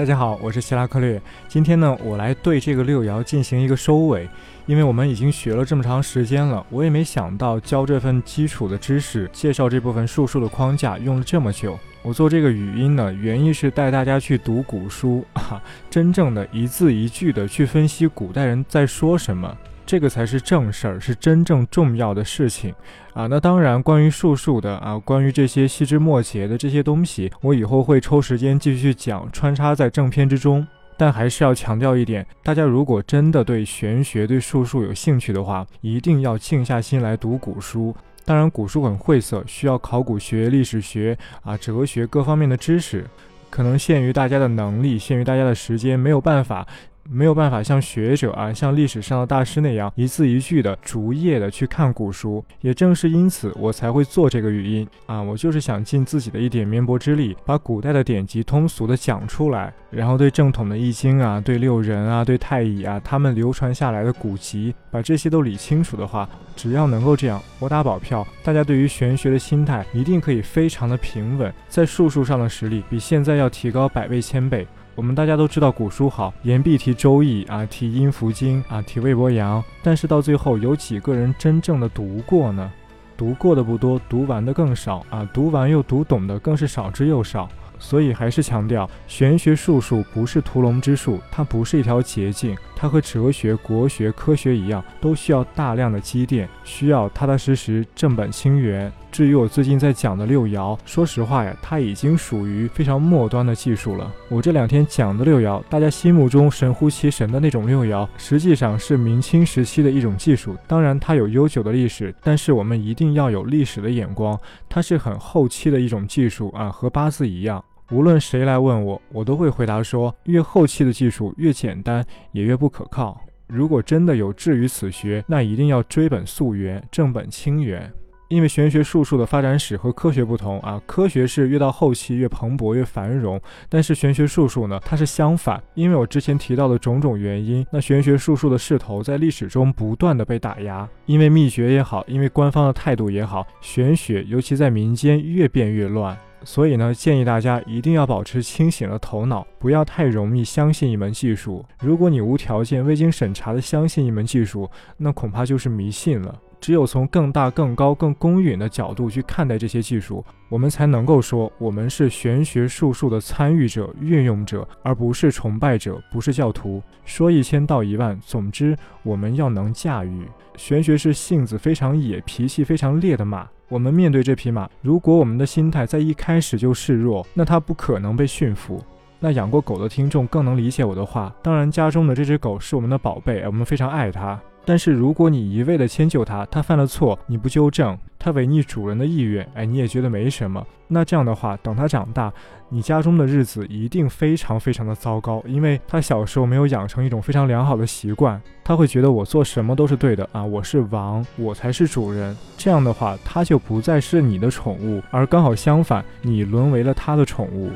大家好，我是希拉克略。今天呢，我来对这个六爻进行一个收尾，因为我们已经学了这么长时间了，我也没想到教这份基础的知识，介绍这部分术数的框架用了这么久。我做这个语音呢，原因是带大家去读古书啊，真正的一字一句的去分析古代人在说什么。这个才是正事儿，是真正重要的事情啊！那当然，关于术数的啊，关于这些细枝末节的这些东西，我以后会抽时间继续讲，穿插在正片之中。但还是要强调一点，大家如果真的对玄学、对术数有兴趣的话，一定要静下心来读古书。当然，古书很晦涩，需要考古学、历史学啊、哲学各方面的知识，可能限于大家的能力，限于大家的时间，没有办法。没有办法像学者啊，像历史上的大师那样一字一句的逐页的去看古书。也正是因此，我才会做这个语音啊，我就是想尽自己的一点绵薄之力，把古代的典籍通俗的讲出来，然后对正统的易经啊，对六壬啊，对太乙啊，他们流传下来的古籍，把这些都理清楚的话，只要能够这样，我打保票，大家对于玄学的心态一定可以非常的平稳，在术数上的实力比现在要提高百倍千倍。我们大家都知道古书好，言必提《周易》啊，提《阴符经》啊，提魏伯阳，但是到最后有几个人真正的读过呢？读过的不多，读完的更少啊，读完又读懂的更是少之又少。所以还是强调，玄学术数不是屠龙之术，它不是一条捷径，它和哲学、国学、科学一样，都需要大量的积淀，需要踏踏实实、正本清源。至于我最近在讲的六爻，说实话呀，它已经属于非常末端的技术了。我这两天讲的六爻，大家心目中神乎其神的那种六爻，实际上是明清时期的一种技术。当然，它有悠久的历史，但是我们一定要有历史的眼光，它是很后期的一种技术啊，和八字一样。无论谁来问我，我都会回答说：越后期的技术越简单，也越不可靠。如果真的有志于此学，那一定要追本溯源，正本清源。因为玄学术数的发展史和科学不同啊，科学是越到后期越蓬勃越繁荣，但是玄学术数呢，它是相反。因为我之前提到的种种原因，那玄学术数的势头在历史中不断的被打压。因为秘诀也好，因为官方的态度也好，玄学尤其在民间越变越乱。所以呢，建议大家一定要保持清醒的头脑，不要太容易相信一门技术。如果你无条件、未经审查的相信一门技术，那恐怕就是迷信了。只有从更大、更高、更公允的角度去看待这些技术，我们才能够说我们是玄学术数的参与者、运用者，而不是崇拜者，不是教徒。说一千道一万，总之我们要能驾驭。玄学是性子非常野、脾气非常烈的马。我们面对这匹马，如果我们的心态在一开始就示弱，那它不可能被驯服。那养过狗的听众更能理解我的话。当然，家中的这只狗是我们的宝贝，我们非常爱它。但是如果你一味的迁就它，它犯了错你不纠正，它违逆主人的意愿，哎，你也觉得没什么。那这样的话，等它长大，你家中的日子一定非常非常的糟糕，因为它小时候没有养成一种非常良好的习惯，他会觉得我做什么都是对的啊，我是王，我才是主人。这样的话，它就不再是你的宠物，而刚好相反，你沦为了它的宠物。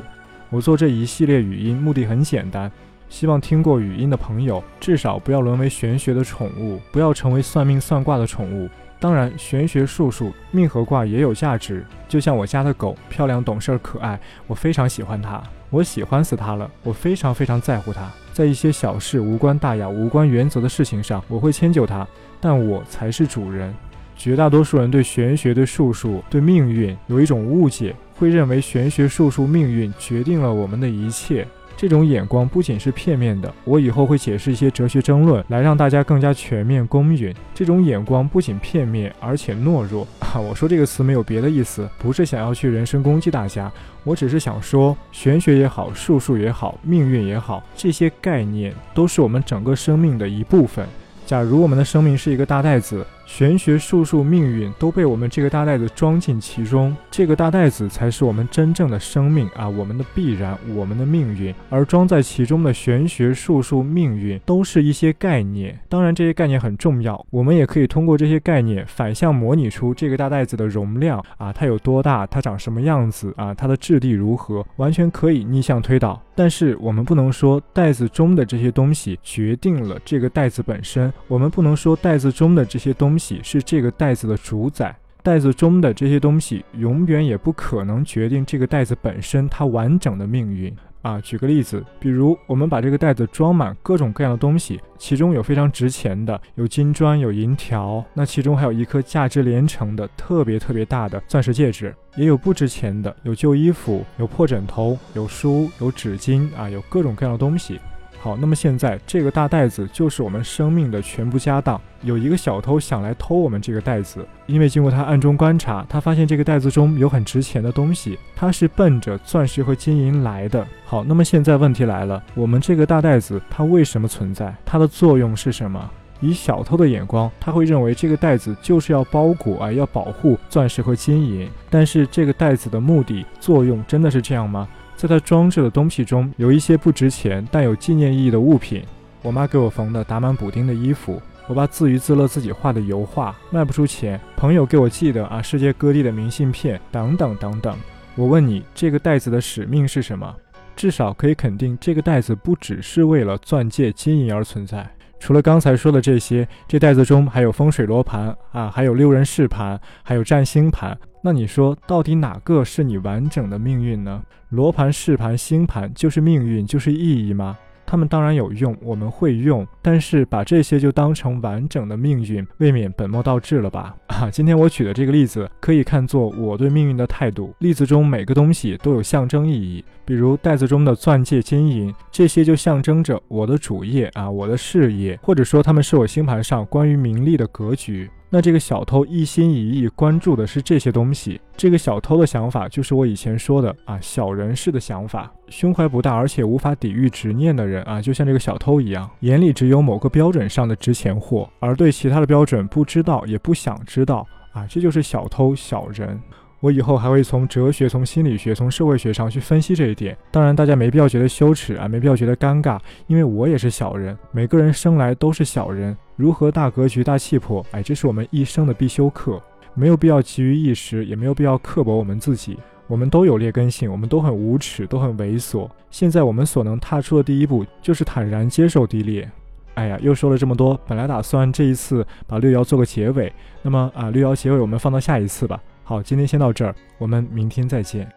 我做这一系列语音目的很简单。希望听过语音的朋友，至少不要沦为玄学的宠物，不要成为算命算卦的宠物。当然，玄学术数、命和卦也有价值。就像我家的狗，漂亮、懂事、可爱，我非常喜欢它，我喜欢死它了。我非常非常在乎它，在一些小事、无关大雅、无关原则的事情上，我会迁就它，但我才是主人。绝大多数人对玄学、对术数、对命运有一种误解，会认为玄学术数、命运决定了我们的一切。这种眼光不仅是片面的，我以后会解释一些哲学争论，来让大家更加全面公允。这种眼光不仅片面，而且懦弱啊！我说这个词没有别的意思，不是想要去人身攻击大家，我只是想说，玄学也好，术数也好，命运也好，这些概念都是我们整个生命的一部分。假如我们的生命是一个大袋子。玄学、术数、命运都被我们这个大袋子装进其中，这个大袋子才是我们真正的生命啊，我们的必然，我们的命运。而装在其中的玄学、术数、命运都是一些概念，当然这些概念很重要，我们也可以通过这些概念反向模拟出这个大袋子的容量啊，它有多大，它长什么样子啊，它的质地如何，完全可以逆向推导。但是我们不能说袋子中的这些东西决定了这个袋子本身，我们不能说袋子中的这些东。东西是这个袋子的主宰，袋子中的这些东西永远也不可能决定这个袋子本身它完整的命运啊。举个例子，比如我们把这个袋子装满各种各样的东西，其中有非常值钱的，有金砖，有银条，那其中还有一颗价值连城的特别特别大的钻石戒指，也有不值钱的，有旧衣服，有破枕头，有书，有纸巾啊，有各种各样的东西。好，那么现在这个大袋子就是我们生命的全部家当。有一个小偷想来偷我们这个袋子，因为经过他暗中观察，他发现这个袋子中有很值钱的东西，他是奔着钻石和金银来的。好，那么现在问题来了，我们这个大袋子它为什么存在？它的作用是什么？以小偷的眼光，他会认为这个袋子就是要包裹啊，要保护钻石和金银。但是这个袋子的目的作用真的是这样吗？在它装置的东西中有一些不值钱但有纪念意义的物品，我妈给我缝的打满补丁的衣服，我爸自娱自乐自己画的油画卖不出钱，朋友给我寄的啊世界各地的明信片等等等等。我问你，这个袋子的使命是什么？至少可以肯定，这个袋子不只是为了钻戒金银而存在。除了刚才说的这些，这袋子中还有风水罗盘啊，还有六人式盘，还有占星盘。那你说，到底哪个是你完整的命运呢？罗盘、式盘、星盘就是命运，就是意义吗？他们当然有用，我们会用，但是把这些就当成完整的命运，未免本末倒置了吧？啊，今天我举的这个例子可以看作我对命运的态度。例子中每个东西都有象征意义，比如袋子中的钻戒、金银，这些就象征着我的主业啊，我的事业，或者说他们是我星盘上关于名利的格局。那这个小偷一心一意关注的是这些东西。这个小偷的想法就是我以前说的啊，小人式的想法，胸怀不大而且无法抵御执念的人啊，就像这个小偷一样，眼里只有某个标准上的值钱货，而对其他的标准不知道也不想知道啊，这就是小偷小人。我以后还会从哲学、从心理学、从社会学上去分析这一点。当然，大家没必要觉得羞耻啊，没必要觉得尴尬，因为我也是小人。每个人生来都是小人，如何大格局、大气魄？哎，这是我们一生的必修课，没有必要急于一时，也没有必要刻薄我们自己。我们都有劣根性，我们都很无耻，都很猥琐。现在我们所能踏出的第一步，就是坦然接受低劣。哎呀，又说了这么多，本来打算这一次把六爻做个结尾，那么啊，六爻结尾我们放到下一次吧。好，今天先到这儿，我们明天再见。